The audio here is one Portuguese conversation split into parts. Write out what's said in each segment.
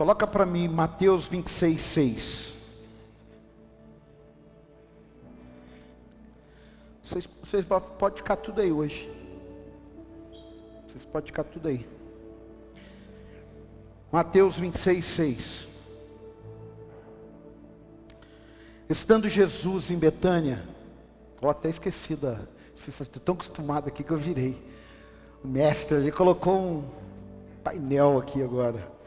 Coloca para mim Mateus 26, 6. Vocês, vocês podem ficar tudo aí hoje. Vocês podem ficar tudo aí. Mateus 26, 6. Estando Jesus em Betânia, ó, até esqueci da. Estou tão acostumado aqui que eu virei. O mestre ali colocou um painel aqui agora.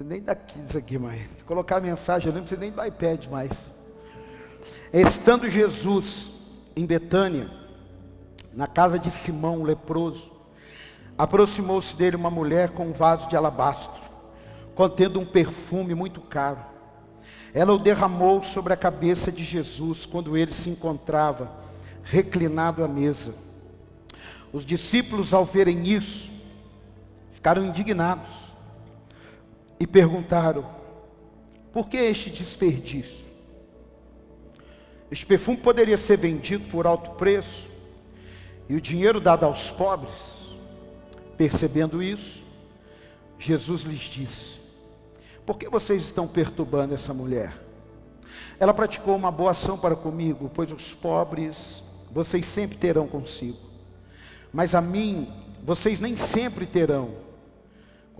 Nem daqui isso aqui mais. Colocar a mensagem, eu não nem do iPad mais. Estando Jesus em Betânia, na casa de Simão, leproso, aproximou-se dele uma mulher com um vaso de alabastro, contendo um perfume muito caro. Ela o derramou sobre a cabeça de Jesus quando ele se encontrava reclinado à mesa. Os discípulos, ao verem isso, ficaram indignados e perguntaram: por que este desperdício? Este perfume poderia ser vendido por alto preço e o dinheiro dado aos pobres. Percebendo isso, Jesus lhes disse: Por que vocês estão perturbando essa mulher? Ela praticou uma boa ação para comigo, pois os pobres vocês sempre terão consigo, mas a mim vocês nem sempre terão.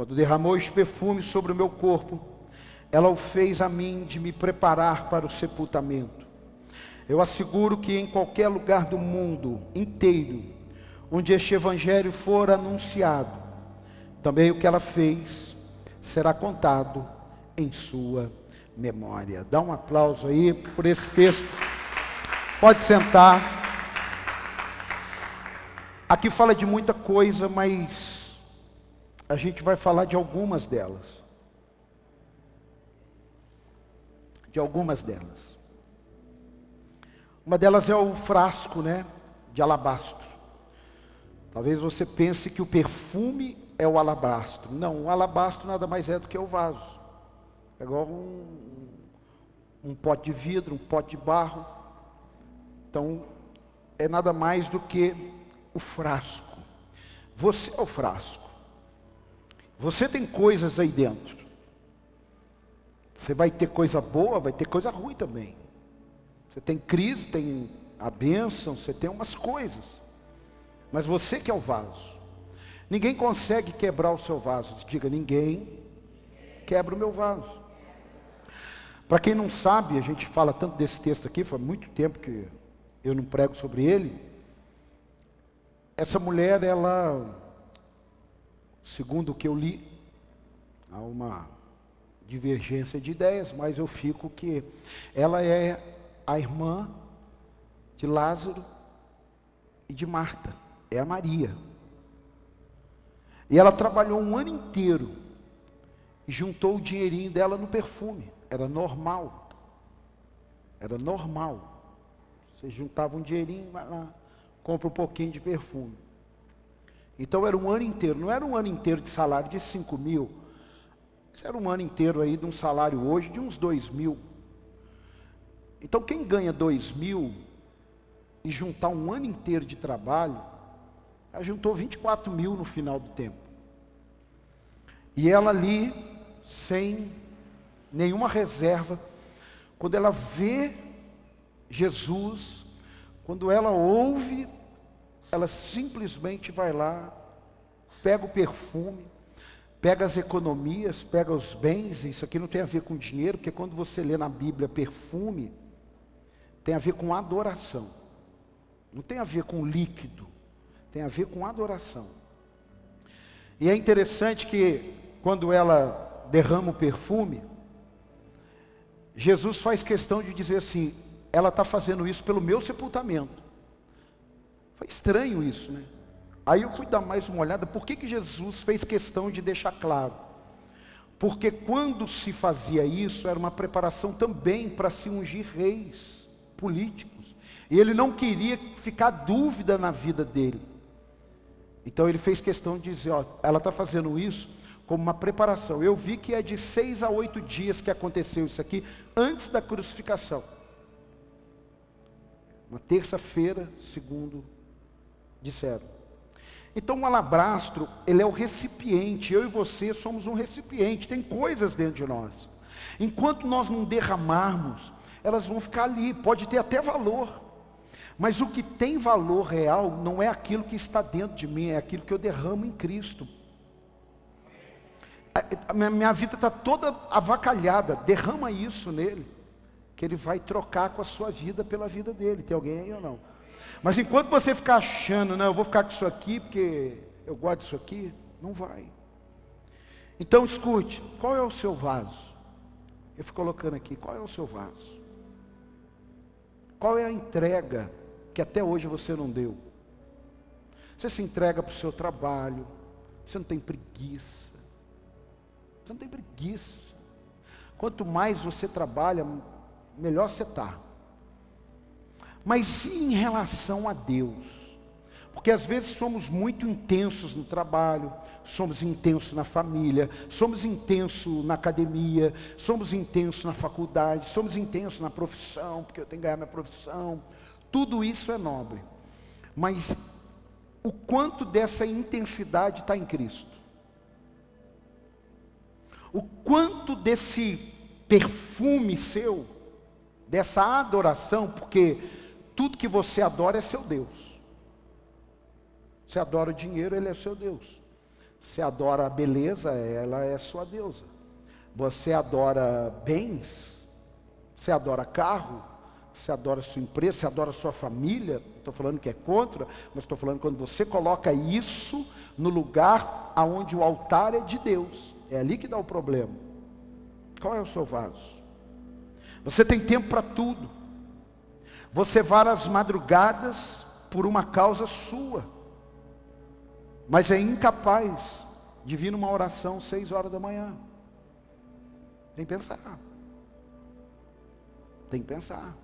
Quando derramou este perfume sobre o meu corpo, ela o fez a mim de me preparar para o sepultamento. Eu asseguro que em qualquer lugar do mundo inteiro, onde este evangelho for anunciado, também o que ela fez será contado em sua memória. Dá um aplauso aí por esse texto. Pode sentar. Aqui fala de muita coisa, mas a gente vai falar de algumas delas. De algumas delas. Uma delas é o frasco, né, de alabastro. Talvez você pense que o perfume é o alabastro. Não, o alabastro nada mais é do que o vaso. É igual um, um pote de vidro, um pote de barro. Então, é nada mais do que o frasco. Você é o frasco. Você tem coisas aí dentro. Você vai ter coisa boa, vai ter coisa ruim também. Você tem crise, tem a bênção, você tem umas coisas. Mas você que é o vaso. Ninguém consegue quebrar o seu vaso. Diga, ninguém quebra o meu vaso. Para quem não sabe, a gente fala tanto desse texto aqui, faz muito tempo que eu não prego sobre ele. Essa mulher, ela, segundo o que eu li, há uma divergência de ideias, mas eu fico que ela é a irmã de Lázaro e de Marta é a Maria. E ela trabalhou um ano inteiro e juntou o dinheirinho dela no perfume. Era normal. Era normal. Você juntava um dinheirinho, vai lá, compra um pouquinho de perfume. Então era um ano inteiro, não era um ano inteiro de salário de 5 mil. Isso era um ano inteiro aí de um salário hoje de uns 2 mil. Então quem ganha 2 mil e juntar um ano inteiro de trabalho, ela juntou 24 mil no final do tempo. E ela ali, sem nenhuma reserva, quando ela vê Jesus, quando ela ouve, ela simplesmente vai lá, pega o perfume, pega as economias, pega os bens, isso aqui não tem a ver com dinheiro, porque quando você lê na Bíblia perfume, tem a ver com adoração, não tem a ver com líquido, tem a ver com adoração. E é interessante que quando ela derrama o perfume, Jesus faz questão de dizer assim: ela está fazendo isso pelo meu sepultamento. Foi estranho isso, né? Aí eu fui dar mais uma olhada, por que, que Jesus fez questão de deixar claro? Porque quando se fazia isso, era uma preparação também para se ungir reis políticos. E ele não queria ficar dúvida na vida dele. Então ele fez questão de dizer, ó, ela está fazendo isso como uma preparação. Eu vi que é de seis a oito dias que aconteceu isso aqui, antes da crucificação. Uma terça-feira, segundo disseram. Então o alabastro, ele é o recipiente, eu e você somos um recipiente, tem coisas dentro de nós. Enquanto nós não derramarmos, elas vão ficar ali, pode ter até valor. Mas o que tem valor real não é aquilo que está dentro de mim, é aquilo que eu derramo em Cristo. A minha vida está toda avacalhada, derrama isso nele, que ele vai trocar com a sua vida pela vida dele. Tem alguém aí ou não? Mas enquanto você ficar achando, não, eu vou ficar com isso aqui porque eu gosto disso aqui, não vai. Então escute, qual é o seu vaso? Eu fico colocando aqui, qual é o seu vaso? Qual é a entrega que até hoje você não deu? Você se entrega para o seu trabalho, você não tem preguiça. Você não tem preguiça. Quanto mais você trabalha, melhor você está. Mas e em relação a Deus? Porque às vezes somos muito intensos no trabalho, somos intensos na família, somos intensos na academia, somos intensos na faculdade, somos intensos na profissão, porque eu tenho que ganhar minha profissão. Tudo isso é nobre. Mas o quanto dessa intensidade está em Cristo? O quanto desse perfume seu, dessa adoração, porque tudo que você adora é seu Deus. Você adora o dinheiro, ele é seu Deus. Você adora a beleza, ela é sua deusa. Você adora bens, você adora carro, você adora sua empresa, você adora sua família. Estou falando que é contra, mas estou falando quando você coloca isso no lugar aonde o altar é de Deus. É ali que dá o problema. Qual é o seu vaso? Você tem tempo para tudo. Você várias madrugadas por uma causa sua mas é incapaz de vir numa oração seis horas da manhã. Tem que pensar. Tem que pensar.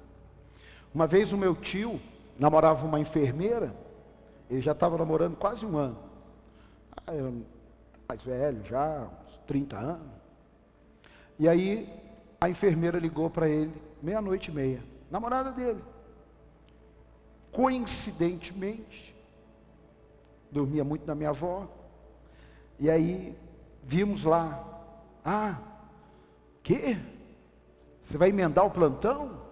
Uma vez o meu tio namorava uma enfermeira, ele já estava namorando quase um ano. Ah, mais velho, já, uns 30 anos. E aí a enfermeira ligou para ele, meia-noite e meia, namorada dele. Coincidentemente, dormia muito na minha avó. E aí vimos lá, ah, que? Você vai emendar o plantão?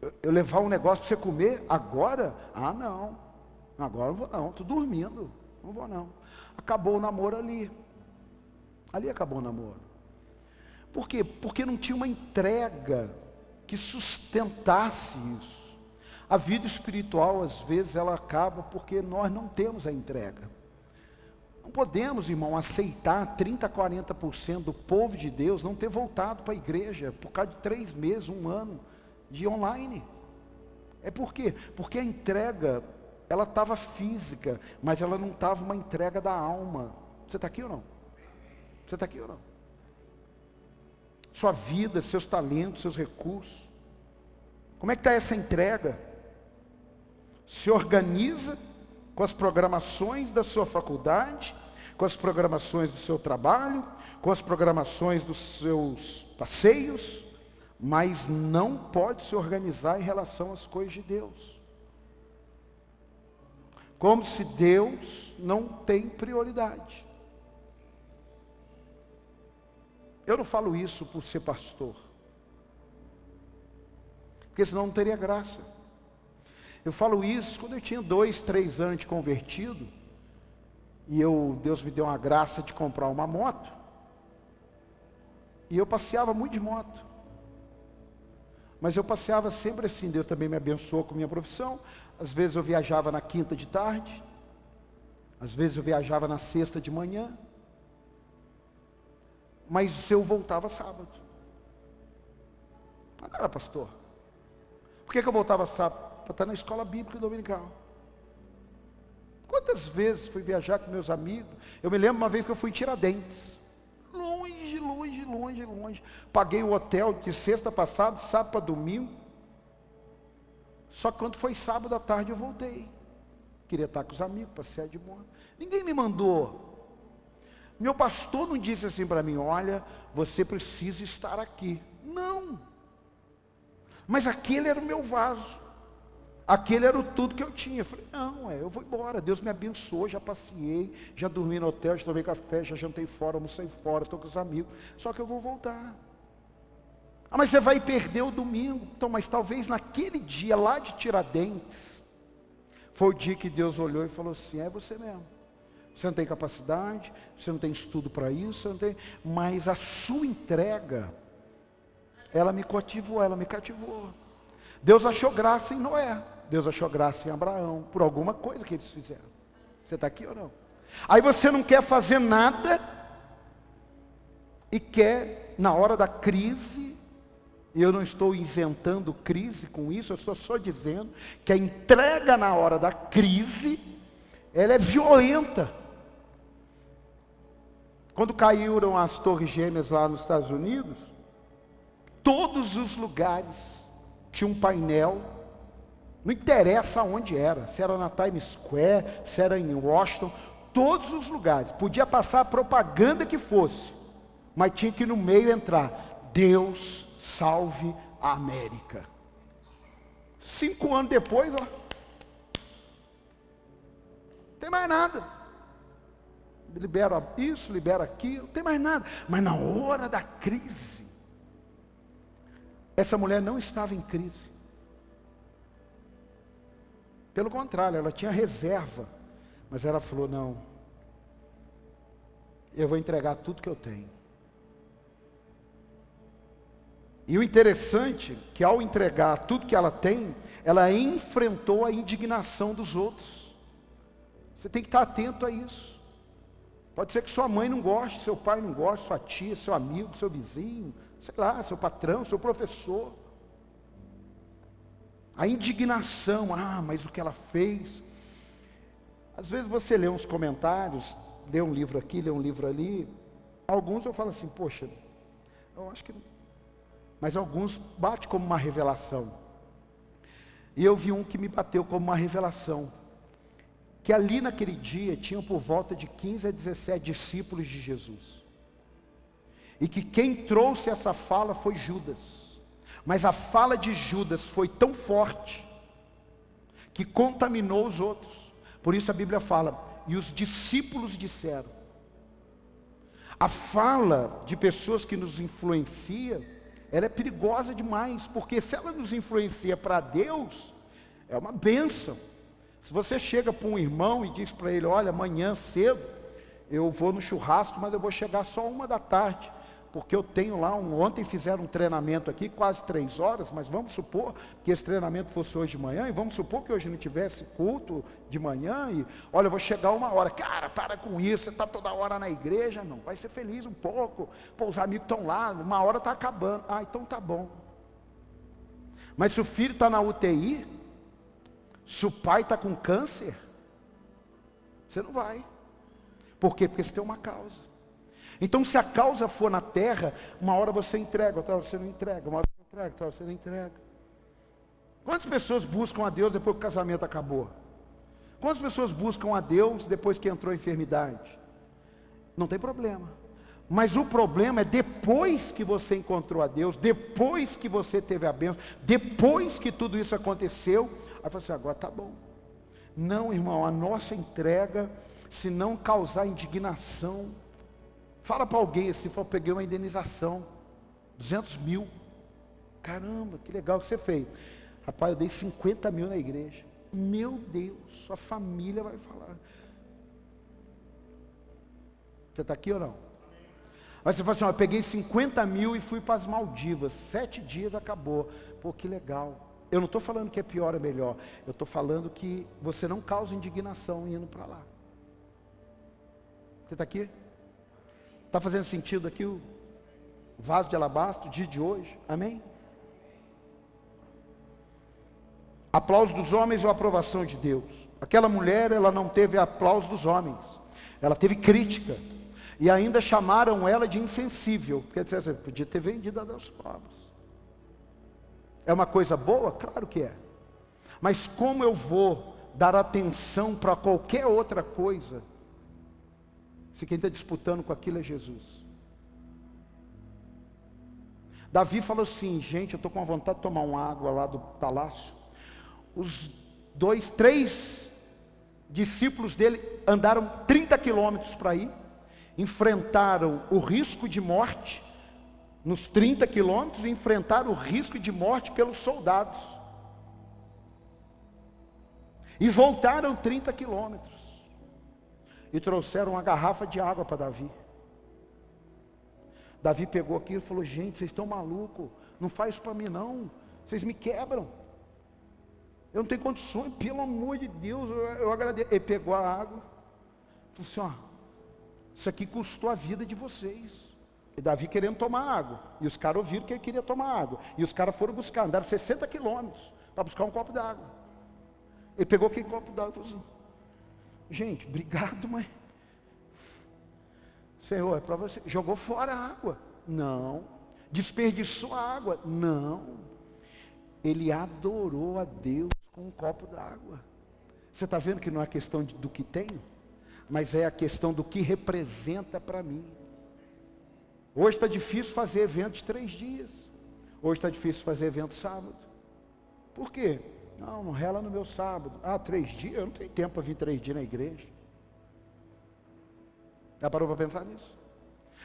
Eu, eu levar um negócio para você comer agora? Ah, não. Agora não vou não, estou dormindo. Não vou não. Acabou o namoro ali. Ali acabou o namoro. Por quê? Porque não tinha uma entrega que sustentasse isso. A vida espiritual, às vezes, ela acaba porque nós não temos a entrega. Não podemos, irmão, aceitar 30%, 40% do povo de Deus não ter voltado para a igreja por causa de três meses, um ano de online. É por quê? Porque a entrega, ela estava física, mas ela não estava uma entrega da alma. Você está aqui ou não? Você está aqui ou não? Sua vida, seus talentos, seus recursos. Como é que está essa entrega? se organiza com as programações da sua faculdade, com as programações do seu trabalho, com as programações dos seus passeios, mas não pode se organizar em relação às coisas de Deus. Como se Deus não tem prioridade. Eu não falo isso por ser pastor, porque senão não teria graça. Eu falo isso quando eu tinha dois, três anos de convertido, e eu, Deus me deu uma graça de comprar uma moto, e eu passeava muito de moto. Mas eu passeava sempre assim, Deus também me abençoou com minha profissão. Às vezes eu viajava na quinta de tarde, às vezes eu viajava na sexta de manhã, mas eu voltava sábado. Agora, pastor, por que, que eu voltava sábado? para estar na escola bíblica dominical. Quantas vezes fui viajar com meus amigos? Eu me lembro uma vez que eu fui em Tiradentes. Longe, longe, longe, longe. Paguei o hotel de sexta passada, sábado para domingo. Só que quando foi sábado à tarde eu voltei. Queria estar com os amigos, passear de moto. Ninguém me mandou. Meu pastor não disse assim para mim: olha, você precisa estar aqui. Não. Mas aquele era o meu vaso. Aquele era o tudo que eu tinha. Eu falei, não, é, eu vou embora. Deus me abençoou, já passeei, já dormi no hotel, já tomei café, já jantei fora, almocei fora, estou com os amigos. Só que eu vou voltar. Ah, mas você vai perder o domingo. Então, mas talvez naquele dia lá de Tiradentes, foi o dia que Deus olhou e falou assim: é você mesmo. Você não tem capacidade, você não tem estudo para isso, não tem, mas a sua entrega, ela me cativou, ela me cativou. Deus achou graça em Noé. Deus achou graça em Abraão, por alguma coisa que eles fizeram. Você está aqui ou não? Aí você não quer fazer nada e quer, na hora da crise, e eu não estou isentando crise com isso, eu estou só dizendo que a entrega na hora da crise, ela é violenta. Quando caíram as torres gêmeas lá nos Estados Unidos, todos os lugares tinham um painel não interessa onde era, se era na Times Square, se era em Washington, todos os lugares. Podia passar a propaganda que fosse, mas tinha que no meio entrar: Deus salve a América. Cinco anos depois, ó, tem mais nada. Libera isso, libera aquilo, não tem mais nada. Mas na hora da crise, essa mulher não estava em crise. Pelo contrário, ela tinha reserva. Mas ela falou: não, eu vou entregar tudo que eu tenho. E o interessante é que ao entregar tudo que ela tem, ela enfrentou a indignação dos outros. Você tem que estar atento a isso. Pode ser que sua mãe não goste, seu pai não goste, sua tia, seu amigo, seu vizinho, sei lá, seu patrão, seu professor. A indignação, ah, mas o que ela fez. Às vezes você lê uns comentários, lê um livro aqui, lê um livro ali. Alguns eu falo assim, poxa, eu acho que. Mas alguns bate como uma revelação. E eu vi um que me bateu como uma revelação. Que ali naquele dia tinham por volta de 15 a 17 discípulos de Jesus. E que quem trouxe essa fala foi Judas. Mas a fala de Judas foi tão forte que contaminou os outros. Por isso a Bíblia fala: e os discípulos disseram. A fala de pessoas que nos influencia, ela é perigosa demais, porque se ela nos influencia para Deus, é uma bênção. Se você chega para um irmão e diz para ele: Olha, amanhã cedo eu vou no churrasco, mas eu vou chegar só uma da tarde porque eu tenho lá um. Ontem fizeram um treinamento aqui, quase três horas, mas vamos supor que esse treinamento fosse hoje de manhã, e vamos supor que hoje não tivesse culto de manhã, e olha, eu vou chegar uma hora. Cara, para com isso, você está toda hora na igreja, não, vai ser feliz um pouco. Pô, os amigos estão lá, uma hora está acabando. Ah, então tá bom. Mas se o filho está na UTI, se o pai está com câncer, você não vai. Por quê? Porque você tem uma causa. Então, se a causa for na terra, uma hora você entrega, outra hora você não entrega, uma hora você entrega, outra hora você não entrega. Quantas pessoas buscam a Deus depois que o casamento acabou? Quantas pessoas buscam a Deus depois que entrou a enfermidade? Não tem problema. Mas o problema é depois que você encontrou a Deus, depois que você teve a bênção, depois que tudo isso aconteceu, aí você assim, agora tá bom. Não, irmão, a nossa entrega, se não causar indignação, Fala para alguém assim, fala, peguei uma indenização, 200 mil. Caramba, que legal que você fez. Rapaz, eu dei 50 mil na igreja. Meu Deus, sua família vai falar. Você está aqui ou não? Aí você fala assim, ó, eu peguei 50 mil e fui para as Maldivas. Sete dias acabou. Pô, que legal. Eu não estou falando que é pior ou melhor. Eu estou falando que você não causa indignação indo para lá. Você está aqui? Está fazendo sentido aqui o vaso de alabastro, dia de hoje? Amém? Aplauso dos homens ou aprovação de Deus? Aquela mulher, ela não teve aplauso dos homens, ela teve crítica. E ainda chamaram ela de insensível, porque disseram assim, podia ter vendido a Deus pobres. É uma coisa boa? Claro que é. Mas como eu vou dar atenção para qualquer outra coisa se quem está disputando com aquilo é Jesus. Davi falou assim: gente, eu estou com vontade de tomar uma água lá do palácio. Os dois, três discípulos dele andaram 30 quilômetros para ir, enfrentaram o risco de morte nos 30 quilômetros e enfrentaram o risco de morte pelos soldados. E voltaram 30 quilômetros. E trouxeram uma garrafa de água para Davi. Davi pegou aquilo e falou: Gente, vocês estão malucos, não faz isso para mim não, vocês me quebram. Eu não tenho condições, pelo amor de Deus, eu, eu agradeço. Ele pegou a água, falou assim: Ó, isso aqui custou a vida de vocês. E Davi querendo tomar água. E os caras ouviram que ele queria tomar água. E os caras foram buscar, andaram 60 quilômetros para buscar um copo d'água. Ele pegou aquele copo d'água e falou assim: Gente, obrigado, mãe. Senhor, é para você. Jogou fora a água? Não. Desperdiçou a água? Não. Ele adorou a Deus com um copo d'água. Você está vendo que não é questão de, do que tenho, mas é a questão do que representa para mim. Hoje está difícil fazer evento de três dias. Hoje está difícil fazer evento sábado. Por quê? Não, não rela no meu sábado. Ah, três dias? Eu não tenho tempo para vir três dias na igreja. Já parou para pensar nisso?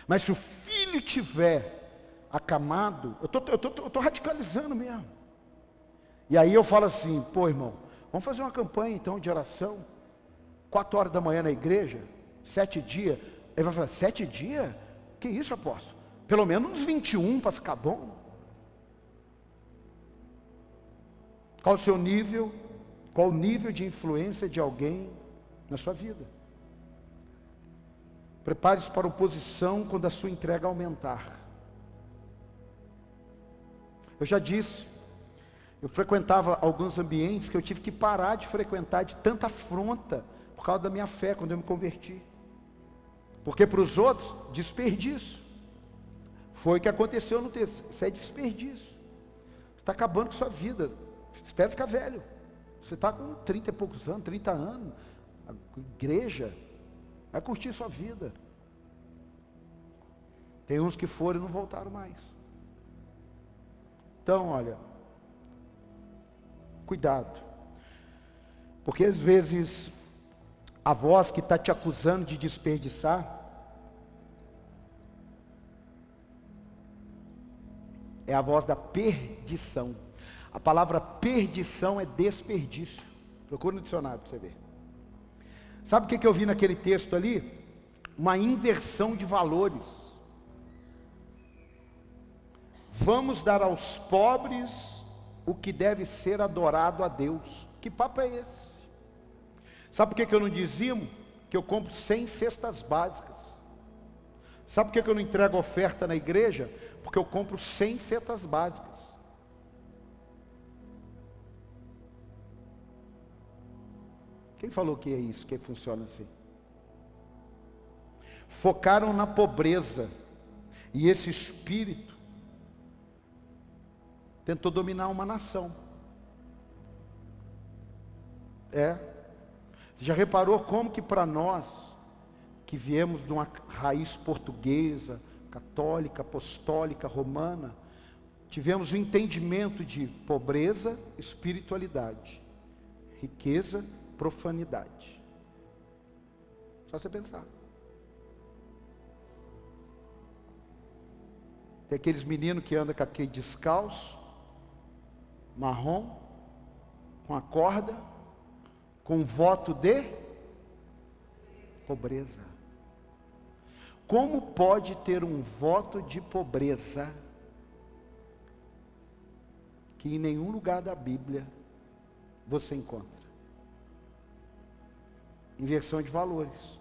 Mas se o filho tiver acamado, eu tô, estou radicalizando mesmo. E aí eu falo assim, pô irmão, vamos fazer uma campanha então de oração. Quatro horas da manhã na igreja, sete dias. Ele vai falar, sete dias? Que isso, apóstolo? Pelo menos uns 21 para ficar bom. Qual o seu nível? Qual o nível de influência de alguém na sua vida? Prepare-se para oposição quando a sua entrega aumentar. Eu já disse, eu frequentava alguns ambientes que eu tive que parar de frequentar de tanta afronta causa da minha fé quando eu me converti. Porque para os outros, desperdício. Foi o que aconteceu no texto. Isso é desperdício. Está acabando com sua vida. Espera ficar velho. Você está com 30 e poucos anos, 30 anos. A igreja. Vai curtir sua vida. Tem uns que foram e não voltaram mais. Então, olha. Cuidado. Porque às vezes a voz que está te acusando de desperdiçar é a voz da perdição. A palavra perdição é desperdício. Procura no dicionário para você ver. Sabe o que, eu vi naquele texto ali? Uma inversão de valores. Vamos dar aos pobres o que deve ser adorado a Deus. Que papo é esse? Sabe por que, eu não dizimo? Que eu compro 100 cestas básicas. Sabe por que, que eu não entrego oferta na igreja? Porque eu compro 100 cestas básicas. Quem falou que é isso, que funciona assim? Focaram na pobreza, e esse espírito tentou dominar uma nação. É. Já reparou como que para nós, que viemos de uma raiz portuguesa, católica, apostólica, romana, tivemos o entendimento de pobreza, espiritualidade, riqueza, profanidade. Só você pensar. Tem aqueles meninos que andam com aquele descalço, marrom, com a corda, com voto de pobreza. Como pode ter um voto de pobreza que em nenhum lugar da Bíblia você encontra? Inversão de valores.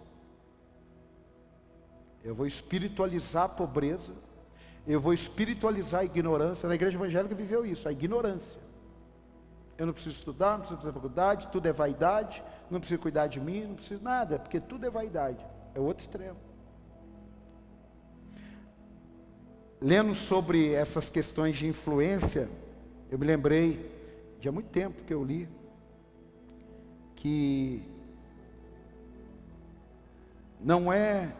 Eu vou espiritualizar a pobreza, eu vou espiritualizar a ignorância. Na igreja evangélica viveu isso, a ignorância. Eu não preciso estudar, não preciso fazer faculdade, tudo é vaidade, não preciso cuidar de mim, não preciso nada, porque tudo é vaidade. É outro extremo. Lendo sobre essas questões de influência, eu me lembrei, de há muito tempo que eu li, que não é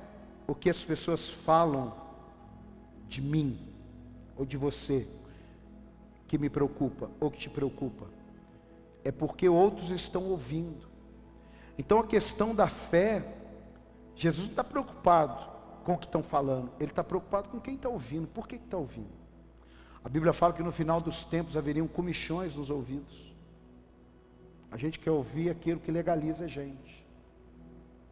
o que as pessoas falam de mim ou de você que me preocupa ou que te preocupa, é porque outros estão ouvindo. Então a questão da fé, Jesus não está preocupado com o que estão falando, ele está preocupado com quem está ouvindo. Por que está ouvindo? A Bíblia fala que no final dos tempos haveriam comichões nos ouvidos. A gente quer ouvir aquilo que legaliza a gente.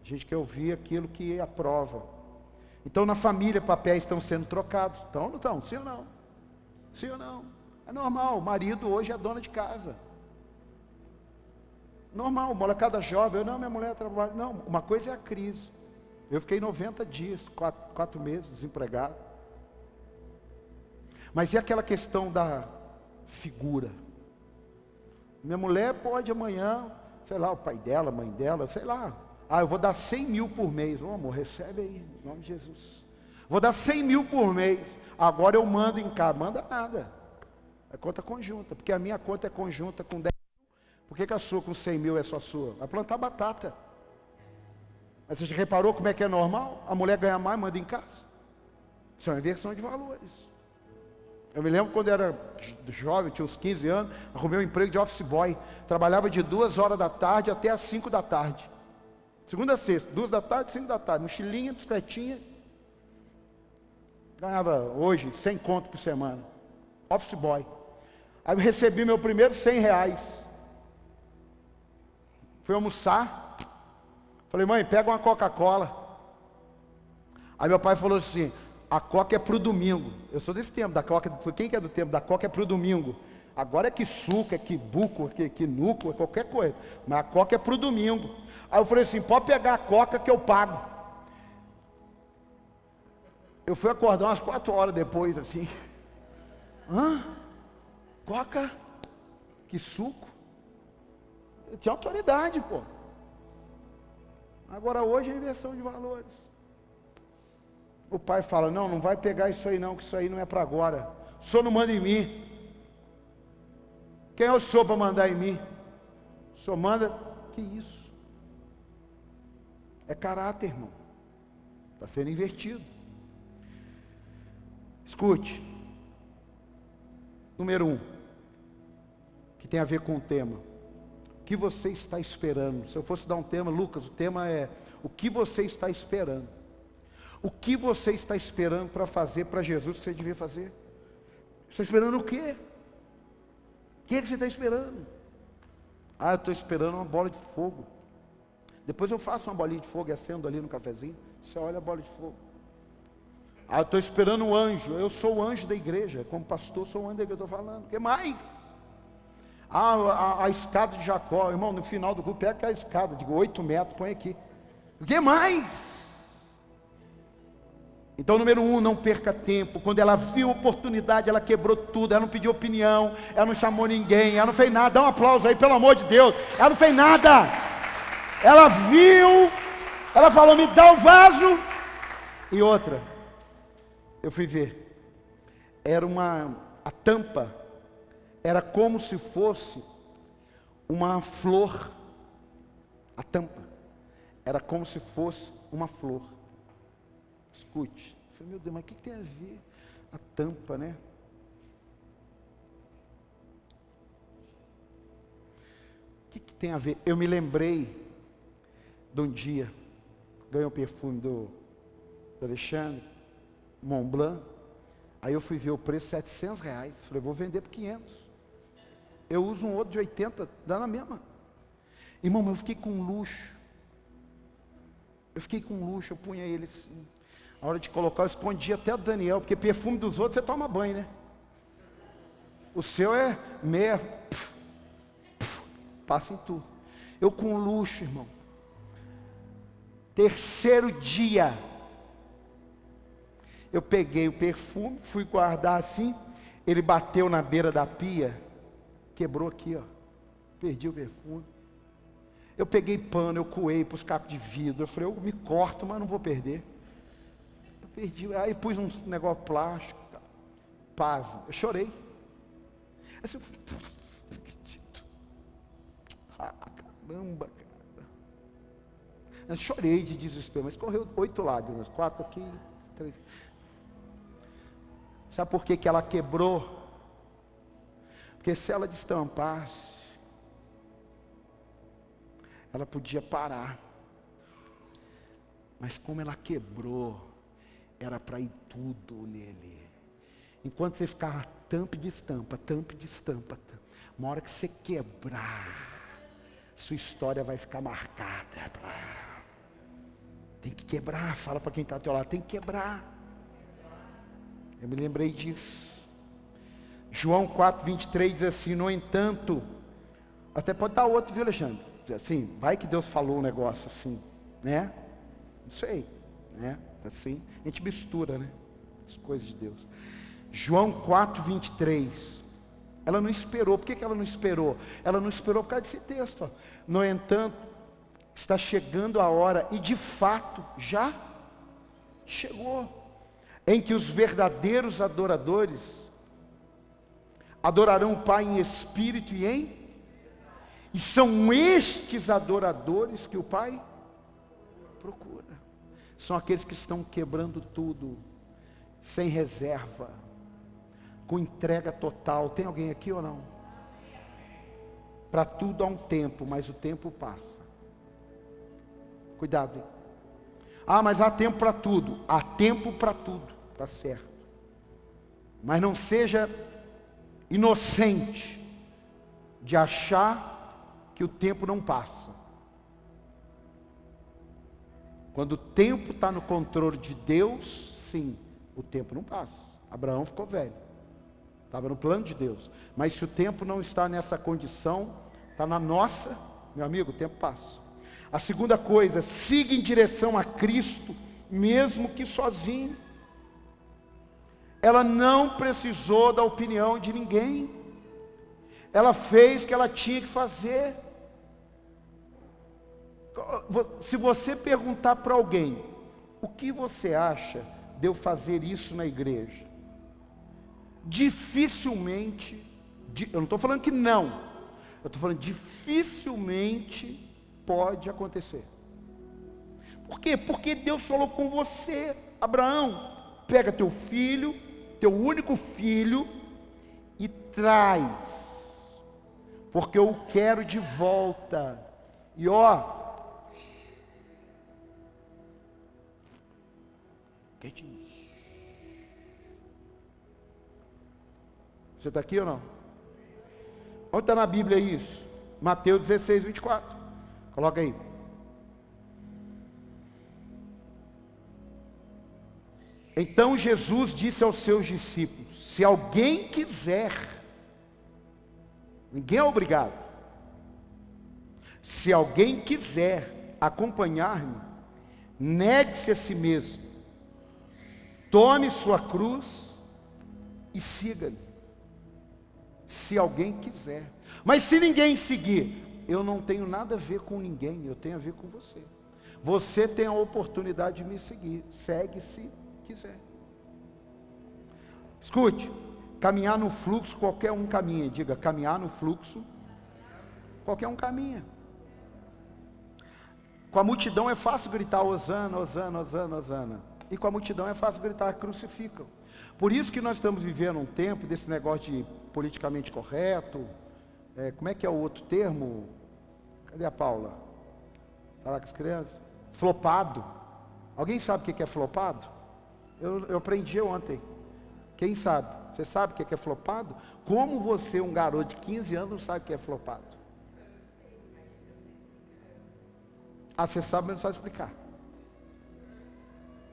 A gente quer ouvir aquilo que aprova. Então na família papéis estão sendo trocados. Estão ou não estão? Sim ou não? Sim ou não? É normal, o marido hoje é dona de casa. Normal, molecada jovem, eu não, minha mulher trabalha. Não, uma coisa é a crise. Eu fiquei 90 dias, quatro, quatro meses desempregado. Mas e aquela questão da figura? Minha mulher pode amanhã, sei lá, o pai dela, a mãe dela, sei lá. Ah, eu vou dar 100 mil por mês. Ô amor, recebe aí, em nome de Jesus. Vou dar 100 mil por mês. Agora eu mando em casa. Manda nada. É conta conjunta, porque a minha conta é conjunta com 10 mil. Por que, que a sua com 100 mil é só sua? Vai plantar batata. Mas você reparou como é que é normal? A mulher ganha mais, manda em casa. Isso é uma inversão de valores. Eu me lembro quando eu era jovem, tinha uns 15 anos, arrumei um emprego de office boy. Trabalhava de duas horas da tarde até as 5 da tarde. Segunda a sexta, duas da tarde, cinco da tarde. Mochilinha, bicicletinha. Ganhava hoje 100 conto por semana. Office boy. Aí eu recebi meu primeiro 100 reais. Fui almoçar. Falei, mãe, pega uma Coca-Cola. Aí meu pai falou assim: a Coca é para o domingo. Eu sou desse tempo, da Coca. Quem que é do tempo? Da Coca é para o domingo. Agora é que suco, é que buco, é que, nuco, é qualquer coisa. Mas a Coca é para o domingo. Aí eu falei assim: pode pegar a Coca que eu pago. Eu fui acordar umas quatro horas depois, assim. Hã? Coca? Que suco? Eu tinha autoridade, pô. Agora hoje é inversão de valores. O pai fala: Não, não vai pegar isso aí, não, que isso aí não é para agora. O senhor não manda em mim. Quem é o senhor para mandar em mim? O senhor manda. Que isso? É caráter, irmão. Está sendo invertido. Escute. Número um, que tem a ver com o tema. Que você está esperando? Se eu fosse dar um tema, Lucas, o tema é o que você está esperando. O que você está esperando para fazer para Jesus que você devia fazer? Você está esperando o quê? O que, é que você está esperando? Ah, eu estou esperando uma bola de fogo. Depois eu faço uma bolinha de fogo e acendo ali no cafezinho. Você olha a bola de fogo. Ah, eu estou esperando um anjo. Eu sou o anjo da igreja. Como pastor, sou o anjo da igreja. Eu estou falando. O que mais? A, a, escada de Jacó. Irmão, no final do culto, pega aquela escada de 8 metros, põe aqui. O que mais? Então, número um, não perca tempo. Quando ela viu a oportunidade, ela quebrou tudo. Ela não pediu opinião, ela não chamou ninguém, ela não fez nada. Dá um aplauso aí, pelo amor de Deus. Ela não fez nada. Ela viu, ela falou: me dá o vaso. E outra, eu fui ver. Era uma, a tampa, era como se fosse uma flor. A tampa, era como se fosse uma flor. Escute. Eu falei, meu Deus, mas o que tem a ver a tampa, né? O que, que tem a ver? Eu me lembrei de um dia, ganhei o perfume do, do Alexandre, Mont Blanc. Aí eu fui ver o preço, 700 reais. Falei, vou vender por 500. Eu uso um outro de 80, dá na mesma. Irmão, eu fiquei com luxo. Eu fiquei com luxo, eu punha ele assim. A hora de colocar, eu escondi até o Daniel, porque perfume dos outros você toma banho, né? O seu é meia. Pf, pf, passa em tudo. Eu com luxo, irmão. Terceiro dia. Eu peguei o perfume, fui guardar assim. Ele bateu na beira da pia, quebrou aqui, ó. Perdi o perfume. Eu peguei pano, eu coei para os cacos de vidro. Eu falei, eu me corto, mas não vou perder perdi. Aí pus um negócio plástico. Paz. Eu chorei. Assim, ah, caramba, cara. Eu chorei de desespero, mas correu oito lágrimas, quatro aqui, três. Sabe por que, que ela quebrou? Porque se ela destampasse, ela podia parar. Mas como ela quebrou, era para ir tudo nele. Enquanto você ficava tampa de estampa, tampa de estampa, uma hora que você quebrar, sua história vai ficar marcada. Tem que quebrar, fala para quem está ao teu lado, tem que quebrar. Eu me lembrei disso. João 4, 23 diz assim: No entanto, até pode dar outro, viu, Alexandre? Assim, vai que Deus falou um negócio assim, né? Não sei, né? Assim, a gente mistura, né? As coisas de Deus. João 4, 23. Ela não esperou. Por que, que ela não esperou? Ela não esperou por causa desse texto. Ó. No entanto, está chegando a hora, e de fato já chegou, em que os verdadeiros adoradores adorarão o Pai em espírito e em. E são estes adoradores que o Pai procura. São aqueles que estão quebrando tudo, sem reserva, com entrega total. Tem alguém aqui ou não? Para tudo há um tempo, mas o tempo passa. Cuidado. Hein? Ah, mas há tempo para tudo. Há tempo para tudo, tá certo. Mas não seja inocente de achar que o tempo não passa. Quando o tempo está no controle de Deus, sim, o tempo não passa. Abraão ficou velho, estava no plano de Deus. Mas se o tempo não está nessa condição, está na nossa, meu amigo, o tempo passa. A segunda coisa, siga em direção a Cristo, mesmo que sozinho. Ela não precisou da opinião de ninguém. Ela fez o que ela tinha que fazer. Se você perguntar para alguém, o que você acha de eu fazer isso na igreja? Dificilmente, eu não estou falando que não, eu estou falando dificilmente Pode acontecer. Por quê? Porque Deus falou com você, Abraão, pega teu filho, teu único filho, e traz, porque eu o quero de volta. E ó, Você está aqui ou não? Onde está na Bíblia isso? Mateus 16, 24. Coloca aí. Então Jesus disse aos seus discípulos: Se alguém quiser, ninguém é obrigado. Se alguém quiser acompanhar-me, negue-se a si mesmo, tome sua cruz e siga-me. Se alguém quiser. Mas se ninguém seguir, eu não tenho nada a ver com ninguém, eu tenho a ver com você. Você tem a oportunidade de me seguir, segue se quiser. Escute, caminhar no fluxo, qualquer um caminha. Diga, caminhar no fluxo, qualquer um caminha. Com a multidão é fácil gritar Osana, Osana, Osana, Osana. E com a multidão é fácil gritar crucificam. Por isso que nós estamos vivendo um tempo desse negócio de politicamente correto, é, como é que é o outro termo? Cadê a Paula? Está lá com as crianças? Flopado. Alguém sabe o que é flopado? Eu, eu aprendi ontem. Quem sabe? Você sabe o que é flopado? Como você, um garoto de 15 anos, não sabe o que é flopado? Ah, você sabe, mas não sabe explicar.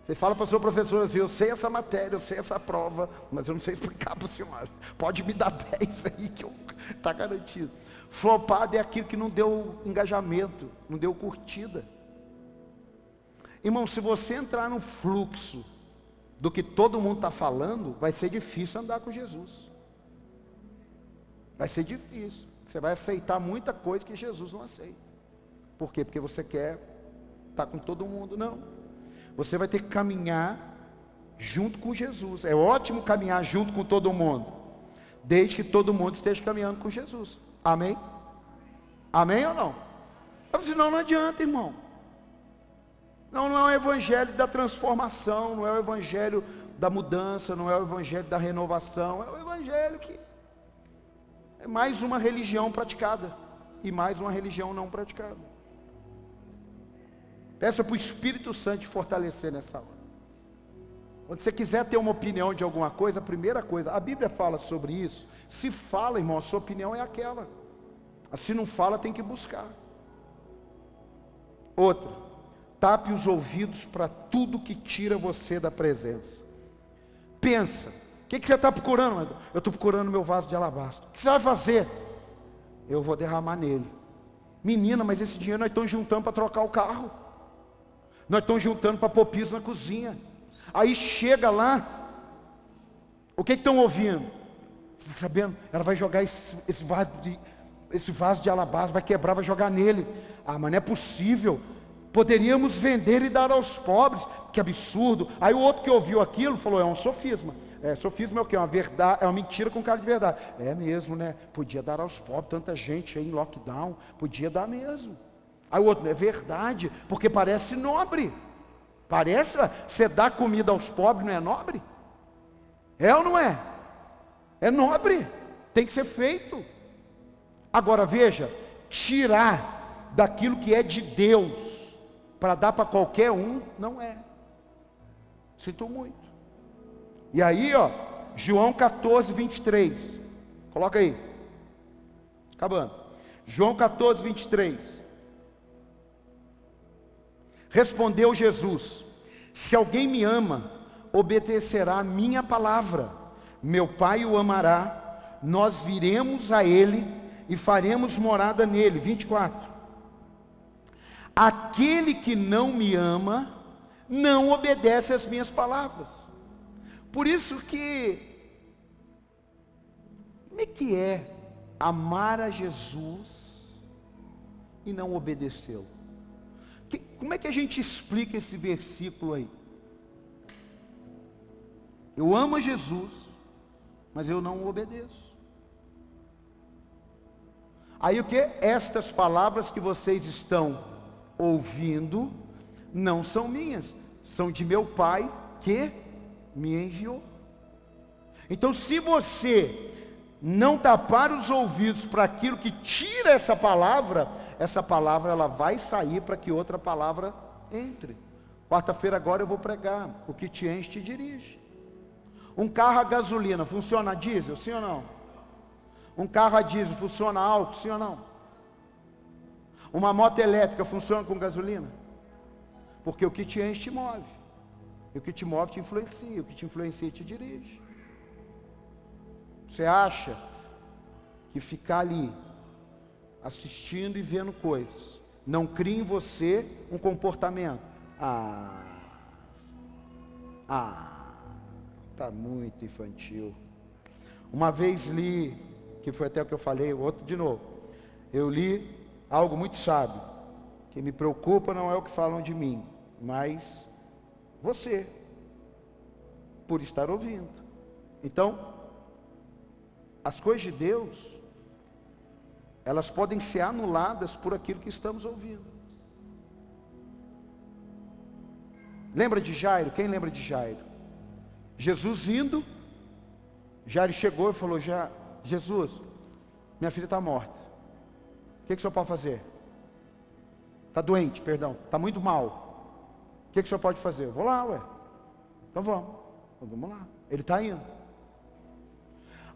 Você fala para a sua professora assim, eu sei essa matéria, eu sei essa prova, mas eu não sei explicar para o senhor. Pode me dar 10 aí que está garantido. Flopado é aquilo que não deu engajamento, não deu curtida. Irmão, se você entrar no fluxo do que todo mundo está falando, vai ser difícil andar com Jesus. Vai ser difícil. Você vai aceitar muita coisa que Jesus não aceita. Por quê? Porque você quer estar tá com todo mundo. Não. Você vai ter que caminhar junto com Jesus. É ótimo caminhar junto com todo mundo, desde que todo mundo esteja caminhando com Jesus. Amém? Amém ou não? Senão não adianta, irmão. Não, não é o evangelho da transformação, não é o evangelho da mudança, não é o evangelho da renovação, é o evangelho que é mais uma religião praticada e mais uma religião não praticada. Peça para o Espírito Santo te fortalecer nessa hora. Quando você quiser ter uma opinião de alguma coisa, a primeira coisa, a Bíblia fala sobre isso. Se fala, irmão, a sua opinião é aquela. Se não fala, tem que buscar. Outra, tape os ouvidos para tudo que tira você da presença. Pensa, o que, que você está procurando? Eu estou procurando meu vaso de alabastro. O que você vai fazer? Eu vou derramar nele. Menina, mas esse dinheiro nós estamos juntando para trocar o carro. Nós estamos juntando para pôr piso na cozinha. Aí chega lá, o que estão ouvindo? Tá sabendo? Ela vai jogar esse, esse, vaso de, esse vaso de alabastro, vai quebrar, vai jogar nele. Ah, mas não é possível. Poderíamos vender e dar aos pobres. Que absurdo. Aí o outro que ouviu aquilo falou: é um sofisma. É, sofisma é o que? É uma verdade, é uma mentira com cara de verdade. É mesmo, né? Podia dar aos pobres, tanta gente aí em lockdown, podia dar mesmo. Aí o outro, é verdade, porque parece nobre. Parece, você dá comida aos pobres não é nobre? É ou não é? É nobre, tem que ser feito. Agora veja, tirar daquilo que é de Deus para dar para qualquer um, não é. Sinto muito. E aí, ó, João 14, 23. Coloca aí. Acabando. João 14, 23. Respondeu Jesus: Se alguém me ama, obedecerá a minha palavra. Meu Pai o amará, nós viremos a ele e faremos morada nele. 24. Aquele que não me ama, não obedece às minhas palavras. Por isso que como é que é amar a Jesus e não obedecê-lo? Como é que a gente explica esse versículo aí? Eu amo Jesus, mas eu não o obedeço. Aí o que? Estas palavras que vocês estão ouvindo não são minhas, são de meu Pai que me enviou. Então, se você não tapar os ouvidos para aquilo que tira essa palavra, essa palavra ela vai sair para que outra palavra entre. Quarta-feira agora eu vou pregar, o que te enche te dirige. Um carro a gasolina funciona a diesel, sim ou não? Um carro a diesel funciona alto, sim ou não? Uma moto elétrica funciona com gasolina? Porque o que te enche te move. E o que te move te influencia, o que te influencia te dirige. Você acha que ficar ali assistindo e vendo coisas. Não cria em você um comportamento. Ah, ah, tá muito infantil. Uma vez li, que foi até o que eu falei, outro de novo. Eu li algo muito sábio. Que me preocupa não é o que falam de mim, mas você, por estar ouvindo. Então, as coisas de Deus elas podem ser anuladas por aquilo que estamos ouvindo. Lembra de Jairo? Quem lembra de Jairo? Jesus indo, Jairo chegou e falou: Já, Jesus, minha filha está morta. Que, que o senhor pode fazer? Está doente, perdão, está muito mal. O que, que o senhor pode fazer? Eu vou lá, ué. Então vamos. Então vamos lá. Ele está indo.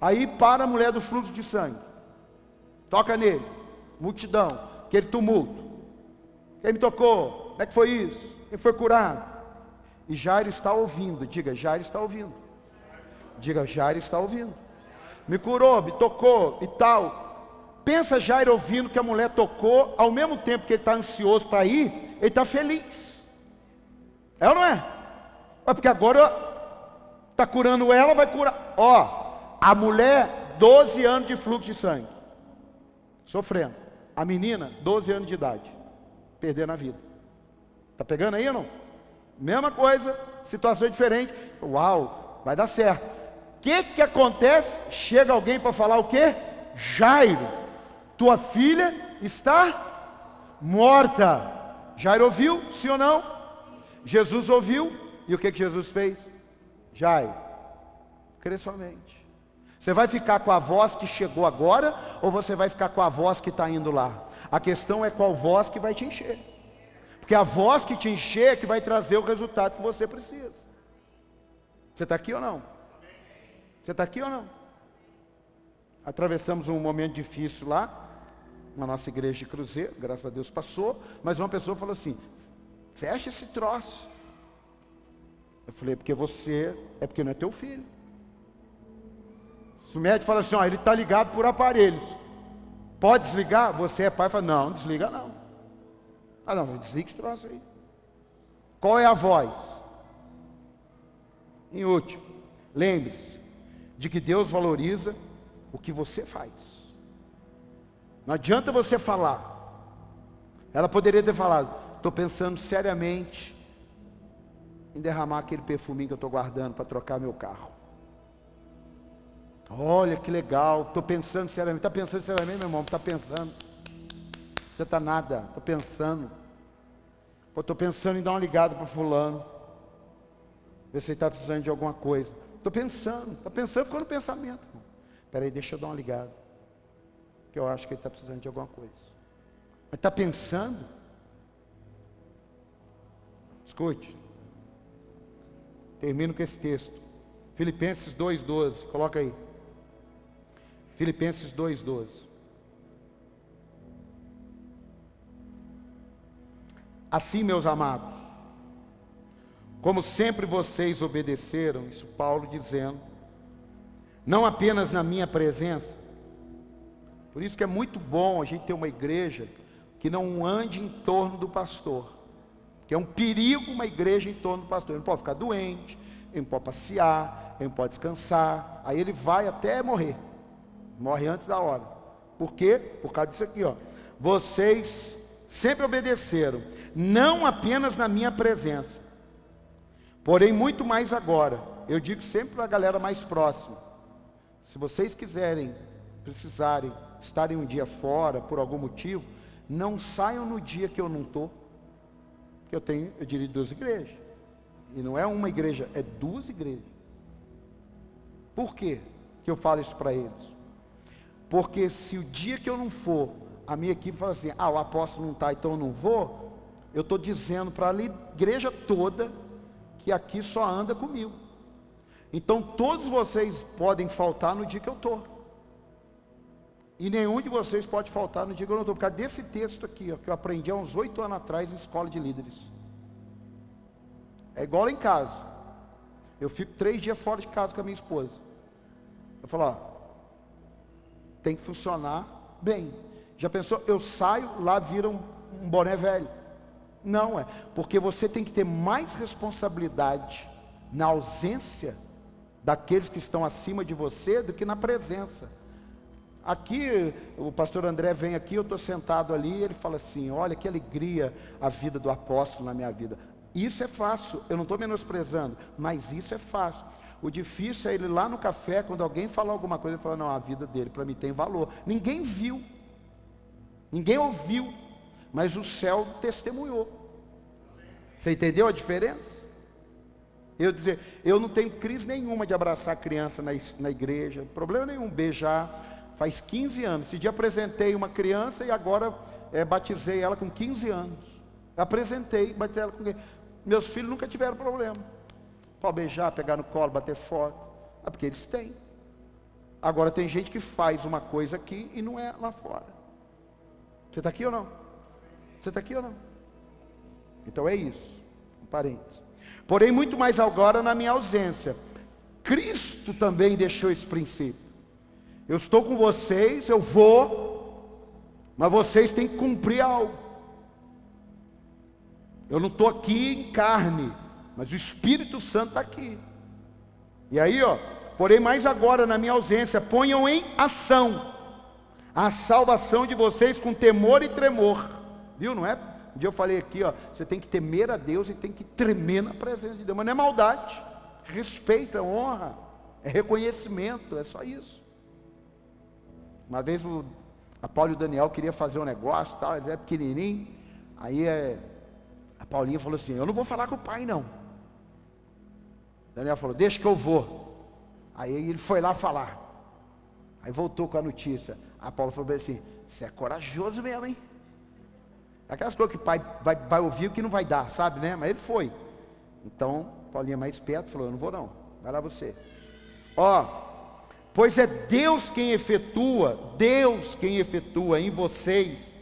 Aí para a mulher do fluxo de sangue. Toca nele. Multidão. Aquele tumulto. Quem me tocou? Como é que foi isso? Quem foi curado? E Jairo está ouvindo. Diga, Jairo está ouvindo. Diga, Jairo está ouvindo. Me curou, me tocou e tal. Pensa Jairo ouvindo que a mulher tocou, ao mesmo tempo que ele está ansioso para ir, ele está feliz. É ou não é? é porque agora está curando ela, vai curar. Ó, a mulher, 12 anos de fluxo de sangue sofrendo. A menina, 12 anos de idade, perdendo a vida. Tá pegando aí ou não? Mesma coisa, situação diferente. Uau, vai dar certo. O que que acontece? Chega alguém para falar o quê? Jairo, tua filha está morta. Jairo ouviu, sim ou não? Jesus ouviu, e o que que Jesus fez? Jairo, crê somente. Você vai ficar com a voz que chegou agora ou você vai ficar com a voz que está indo lá? A questão é qual voz que vai te encher. Porque a voz que te encher é que vai trazer o resultado que você precisa. Você está aqui ou não? Você está aqui ou não? Atravessamos um momento difícil lá, na nossa igreja de Cruzeiro, graças a Deus passou, mas uma pessoa falou assim: fecha esse troço. Eu falei, porque você, é porque não é teu filho. Se o médico fala assim, ó, ele está ligado por aparelhos. Pode desligar? Você é pai? Fala, não, desliga não. Ah não, desliga esse troço aí. Qual é a voz? Em último, lembre-se de que Deus valoriza o que você faz. Não adianta você falar. Ela poderia ter falado: estou pensando seriamente em derramar aquele perfuminho que eu estou guardando para trocar meu carro. Olha que legal, estou pensando seriamente. Está pensando seriamente, meu irmão? Está pensando. Já está nada, estou pensando. Estou pensando em dar uma ligada para fulano. Ver se ele está precisando de alguma coisa. Estou pensando, está pensando, ficou no pensamento. Espera aí, deixa eu dar uma ligada. Que eu acho que ele está precisando de alguma coisa. Mas está pensando? Escute. Termino com esse texto. Filipenses 2,12. Coloca aí. Filipenses 2,12. Assim, meus amados, como sempre vocês obedeceram, isso Paulo dizendo, não apenas na minha presença, por isso que é muito bom a gente ter uma igreja que não ande em torno do pastor, que é um perigo uma igreja em torno do pastor, ele não pode ficar doente, ele não pode passear, ele não pode descansar, aí ele vai até morrer. Morre antes da hora. Por quê? Por causa disso aqui, ó. Vocês sempre obedeceram, não apenas na minha presença, porém muito mais agora. Eu digo sempre para a galera mais próxima: se vocês quiserem, precisarem, estarem um dia fora por algum motivo, não saiam no dia que eu não estou, porque eu tenho, eu diria duas igrejas. E não é uma igreja, é duas igrejas. Por quê que eu falo isso para eles? Porque se o dia que eu não for, a minha equipe fala assim: ah, o apóstolo não está, então eu não vou. Eu estou dizendo para a igreja toda que aqui só anda comigo. Então todos vocês podem faltar no dia que eu estou. E nenhum de vocês pode faltar no dia que eu não estou. Por causa desse texto aqui, ó, que eu aprendi há uns oito anos atrás em escola de líderes. É igual em casa. Eu fico três dias fora de casa com a minha esposa. Eu falo, ó, tem que funcionar bem. Já pensou? Eu saio, lá vira um, um boné velho. Não é, porque você tem que ter mais responsabilidade na ausência daqueles que estão acima de você do que na presença. Aqui, o pastor André vem aqui, eu estou sentado ali, ele fala assim: Olha que alegria a vida do apóstolo na minha vida. Isso é fácil, eu não estou menosprezando, mas isso é fácil. O difícil é ele lá no café, quando alguém fala alguma coisa, ele fala: Não, a vida dele para mim tem valor. Ninguém viu, ninguém ouviu, mas o céu testemunhou. Você entendeu a diferença? Eu dizer, eu não tenho crise nenhuma de abraçar criança na, na igreja, problema nenhum, beijar. Faz 15 anos. Esse dia apresentei uma criança e agora é, batizei ela com 15 anos. Apresentei, batizei ela com. Meus filhos nunca tiveram problema. Pode beijar, pegar no colo, bater foto. É porque eles têm. Agora tem gente que faz uma coisa aqui e não é lá fora. Você está aqui ou não? Você está aqui ou não? Então é isso. Um parênteses. Porém, muito mais agora na minha ausência. Cristo também deixou esse princípio. Eu estou com vocês, eu vou, mas vocês têm que cumprir algo. Eu não estou aqui em carne, mas o Espírito Santo está aqui. E aí, ó, porém, mais agora na minha ausência, ponham em ação a salvação de vocês com temor e tremor. Viu, não é? Um dia eu falei aqui, ó, você tem que temer a Deus e tem que tremer na presença de Deus, mas não é maldade, respeito, é honra, é reconhecimento, é só isso. Uma vez o, a Paulo e o Daniel queriam fazer um negócio, tal, eles eram pequenininho, aí é, a Paulinha falou assim: Eu não vou falar com o pai, não. Daniel falou: Deixa que eu vou. Aí ele foi lá falar. Aí voltou com a notícia. A Paulo falou assim: Você é corajoso mesmo, hein? Aquelas coisas que o pai vai, vai ouvir que não vai dar, sabe, né? Mas ele foi. Então, Paulinha mais esperto falou: Eu não vou não, vai lá você. Ó, pois é Deus quem efetua, Deus quem efetua em vocês,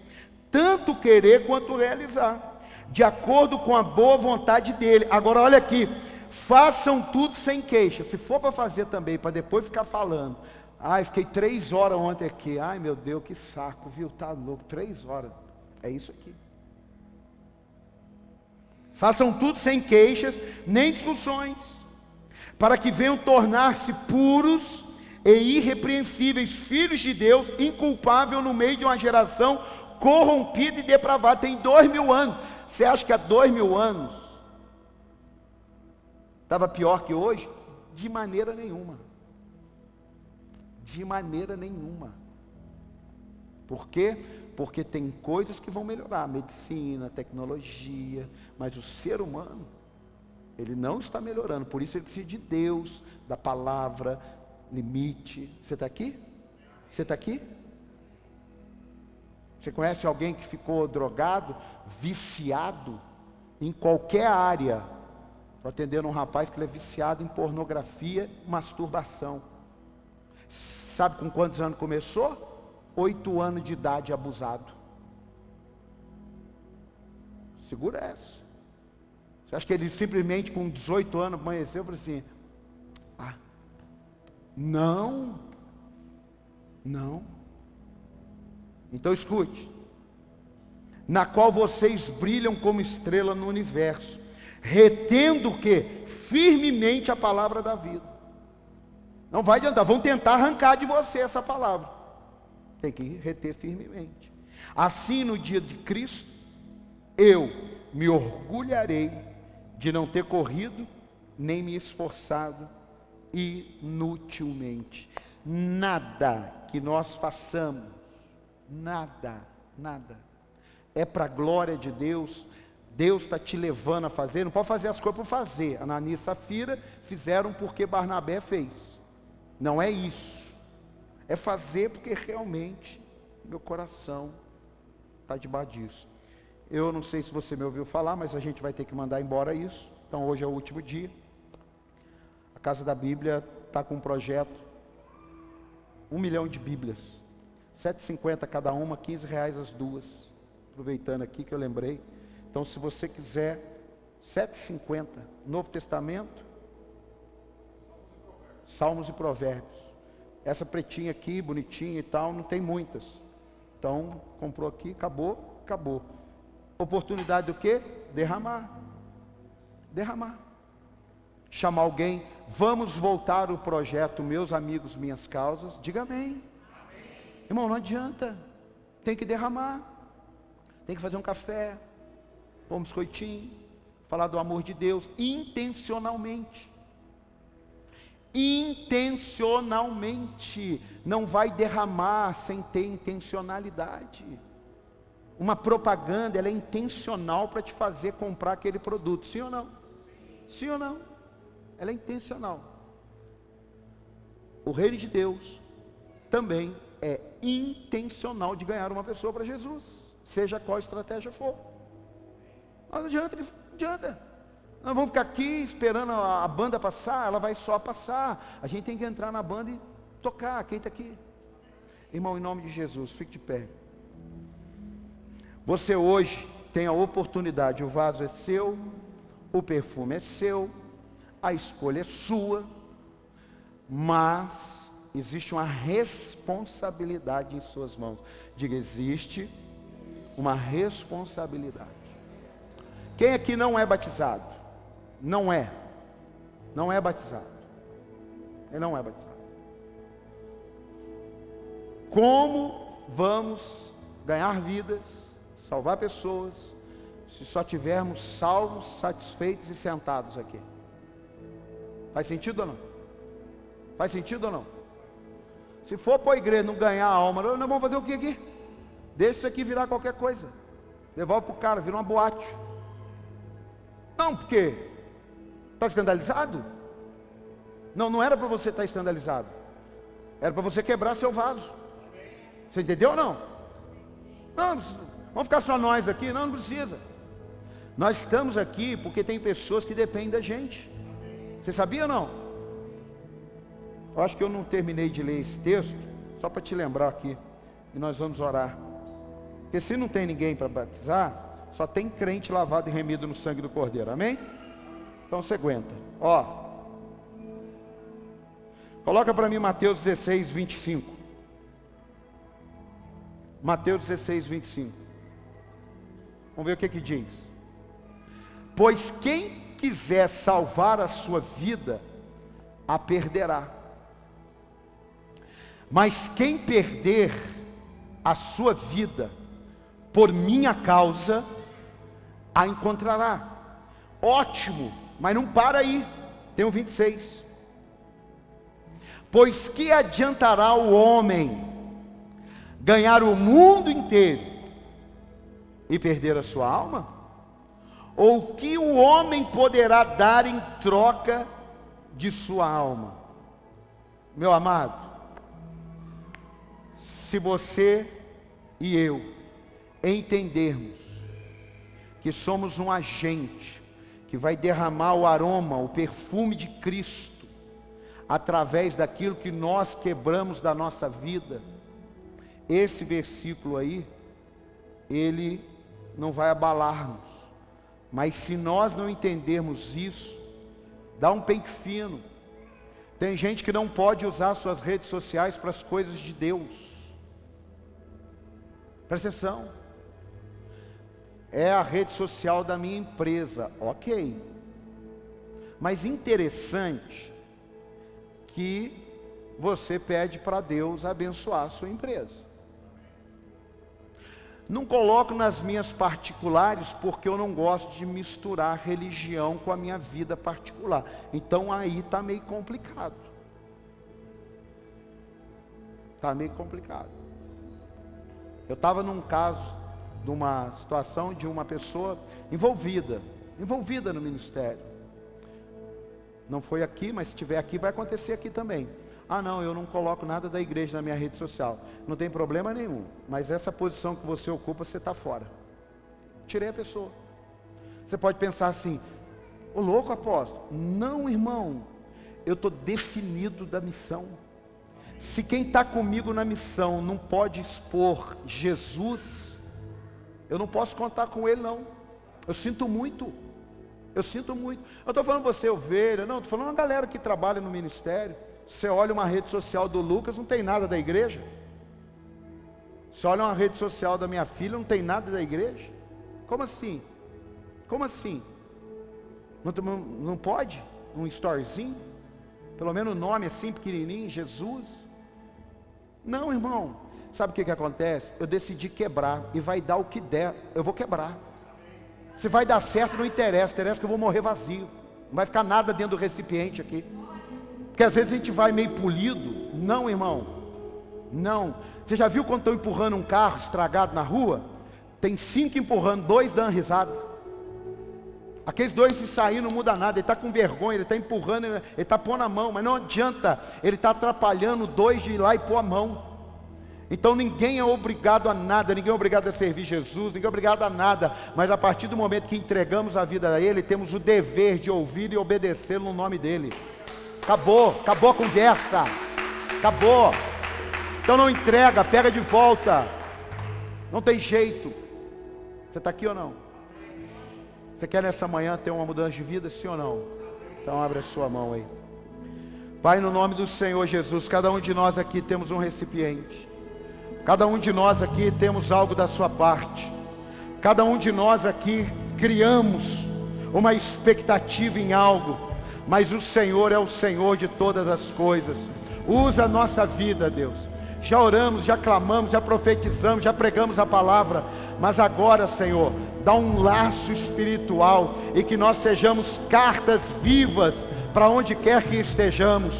tanto querer quanto realizar, de acordo com a boa vontade dele. Agora, olha aqui, façam tudo sem queixa. Se for para fazer também, para depois ficar falando, ai, fiquei três horas ontem aqui, ai meu Deus, que saco, viu? Tá louco, três horas. É isso aqui. Façam tudo sem queixas, nem discussões, para que venham tornar-se puros e irrepreensíveis, filhos de Deus, inculpável no meio de uma geração corrompida e depravada. Tem dois mil anos. Você acha que há dois mil anos estava pior que hoje? De maneira nenhuma. De maneira nenhuma. Por quê? porque tem coisas que vão melhorar, medicina, tecnologia, mas o ser humano, ele não está melhorando, por isso ele precisa de Deus, da palavra, limite. Você está aqui? Você está aqui? Você conhece alguém que ficou drogado, viciado em qualquer área? Estou atendendo um rapaz que ele é viciado em pornografia, masturbação. Sabe com quantos anos começou? Oito anos de idade abusado. Segura essa. Você acha que ele simplesmente com 18 anos amanheceu e falou assim: Ah, não, não. Então escute. Na qual vocês brilham como estrela no universo, retendo o que? Firmemente a palavra da vida. Não vai adiantar, vão tentar arrancar de você essa palavra. Tem que reter firmemente. Assim, no dia de Cristo, eu me orgulharei de não ter corrido nem me esforçado inutilmente. Nada que nós façamos, nada, nada, é para a glória de Deus. Deus está te levando a fazer, não pode fazer as coisas por fazer. Ananias e Safira fizeram porque Barnabé fez. Não é isso. É fazer porque realmente meu coração está debaixo disso. Eu não sei se você me ouviu falar, mas a gente vai ter que mandar embora isso. Então hoje é o último dia. A Casa da Bíblia está com um projeto, um milhão de Bíblias, 7,50 cada uma, 15 reais as duas. Aproveitando aqui que eu lembrei. Então se você quiser, 7,50, Novo Testamento, Salmos e Provérbios. Essa pretinha aqui, bonitinha e tal, não tem muitas. Então, comprou aqui, acabou, acabou. Oportunidade do quê? Derramar. Derramar. Chamar alguém, vamos voltar o projeto Meus Amigos, Minhas Causas. Diga amém. amém. Irmão, não adianta. Tem que derramar. Tem que fazer um café, pôr um biscoitinho, falar do amor de Deus intencionalmente intencionalmente, não vai derramar sem ter intencionalidade. Uma propaganda, ela é intencional para te fazer comprar aquele produto, sim ou não? Sim ou não? Ela é intencional. O reino de Deus também é intencional de ganhar uma pessoa para Jesus, seja qual estratégia for. Não adianta, não adianta. Nós vamos ficar aqui esperando a, banda passar, ela vai só passar. A gente tem que entrar na banda e tocar. Quem está aqui? Irmão, em nome de Jesus, fique de pé. Você hoje tem a oportunidade, o vaso é seu, o perfume é seu, a escolha é sua, mas existe uma responsabilidade em suas mãos. Diga, existe uma responsabilidade. Quem aqui não é batizado? Não é. Não é batizado. Ele não é batizado. Como vamos ganhar vidas, salvar pessoas, se só tivermos salvos, satisfeitos e sentados aqui? Faz sentido ou não? Faz sentido ou não? Se for para a igreja não ganhar alma, nós vamos fazer o que aqui? Deixa isso aqui virar qualquer coisa. Devolve para o cara, vira uma boate. Não, porque Está escandalizado? Não, não era para você estar escandalizado. Era para você quebrar seu vaso. Você entendeu ou não? Não, Vamos ficar só nós aqui? Não, não precisa. Nós estamos aqui porque tem pessoas que dependem da gente. Você sabia ou não? Eu acho que eu não terminei de ler esse texto, só para te lembrar aqui. E nós vamos orar. Porque se não tem ninguém para batizar, só tem crente lavado e remido no sangue do Cordeiro. Amém? Então você aguenta. Ó. Coloca para mim Mateus 16, 25. Mateus 16, 25. Vamos ver o que que diz. Pois quem quiser salvar a sua vida, a perderá. Mas quem perder a sua vida por minha causa, a encontrará. Ótimo, mas não para aí. Tem o 26. Pois que adiantará o homem ganhar o mundo inteiro e perder a sua alma? Ou que o homem poderá dar em troca de sua alma? Meu amado, se você e eu entendermos que somos um agente que vai derramar o aroma, o perfume de Cristo, através daquilo que nós quebramos da nossa vida, esse versículo aí, ele não vai abalar-nos. Mas se nós não entendermos isso, dá um pente fino. Tem gente que não pode usar suas redes sociais para as coisas de Deus. Presta atenção. É a rede social da minha empresa, ok. Mas interessante que você pede para Deus abençoar a sua empresa. Não coloco nas minhas particulares porque eu não gosto de misturar religião com a minha vida particular. Então aí está meio complicado. Está meio complicado. Eu estava num caso, de uma situação de uma pessoa envolvida, envolvida no ministério. Não foi aqui, mas se estiver aqui, vai acontecer aqui também. Ah, não, eu não coloco nada da igreja na minha rede social. Não tem problema nenhum, mas essa posição que você ocupa, você está fora. Tirei a pessoa. Você pode pensar assim: o louco apóstolo. Não, irmão, eu estou definido da missão. Se quem está comigo na missão não pode expor Jesus, eu não posso contar com ele, não. Eu sinto muito. Eu sinto muito. Eu estou falando você, ovelha, não, estou falando uma galera que trabalha no ministério. Você olha uma rede social do Lucas, não tem nada da igreja. Você olha uma rede social da minha filha, não tem nada da igreja. Como assim? Como assim? Não, não, não pode? Um storezinho? Pelo menos o nome assim, pequenininho, Jesus. Não, irmão. Sabe o que, que acontece? Eu decidi quebrar e vai dar o que der, eu vou quebrar. Se vai dar certo, não interessa, interessa que eu vou morrer vazio. Não vai ficar nada dentro do recipiente aqui. Porque às vezes a gente vai meio polido. Não, irmão. Não. Você já viu quando estão empurrando um carro estragado na rua? Tem cinco empurrando, dois dando risada. Aqueles dois se sair não muda nada, ele está com vergonha, ele está empurrando, ele está pondo a mão, mas não adianta, ele está atrapalhando dois de ir lá e pôr a mão. Então ninguém é obrigado a nada, ninguém é obrigado a servir Jesus, ninguém é obrigado a nada, mas a partir do momento que entregamos a vida a Ele, temos o dever de ouvir e obedecer no nome dEle. Acabou, acabou a conversa, acabou. Então não entrega, pega de volta, não tem jeito. Você está aqui ou não? Você quer nessa manhã ter uma mudança de vida, sim ou não? Então abre a sua mão aí. Pai, no nome do Senhor Jesus, cada um de nós aqui temos um recipiente. Cada um de nós aqui temos algo da sua parte. Cada um de nós aqui criamos uma expectativa em algo, mas o Senhor é o Senhor de todas as coisas. Usa a nossa vida, Deus. Já oramos, já clamamos, já profetizamos, já pregamos a palavra, mas agora, Senhor, dá um laço espiritual e que nós sejamos cartas vivas para onde quer que estejamos.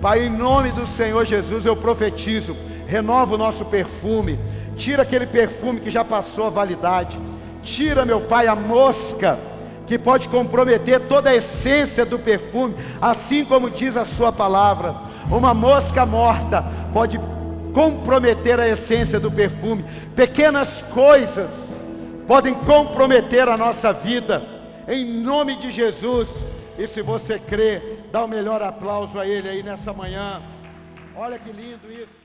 Pai, em nome do Senhor Jesus, eu profetizo, renova o nosso perfume, tira aquele perfume que já passou a validade, tira, meu Pai, a mosca que pode comprometer toda a essência do perfume, assim como diz a Sua palavra. Uma mosca morta pode comprometer a essência do perfume. Pequenas coisas podem comprometer a nossa vida. Em nome de Jesus. E se você crê, dá o melhor aplauso a Ele aí nessa manhã. Olha que lindo isso.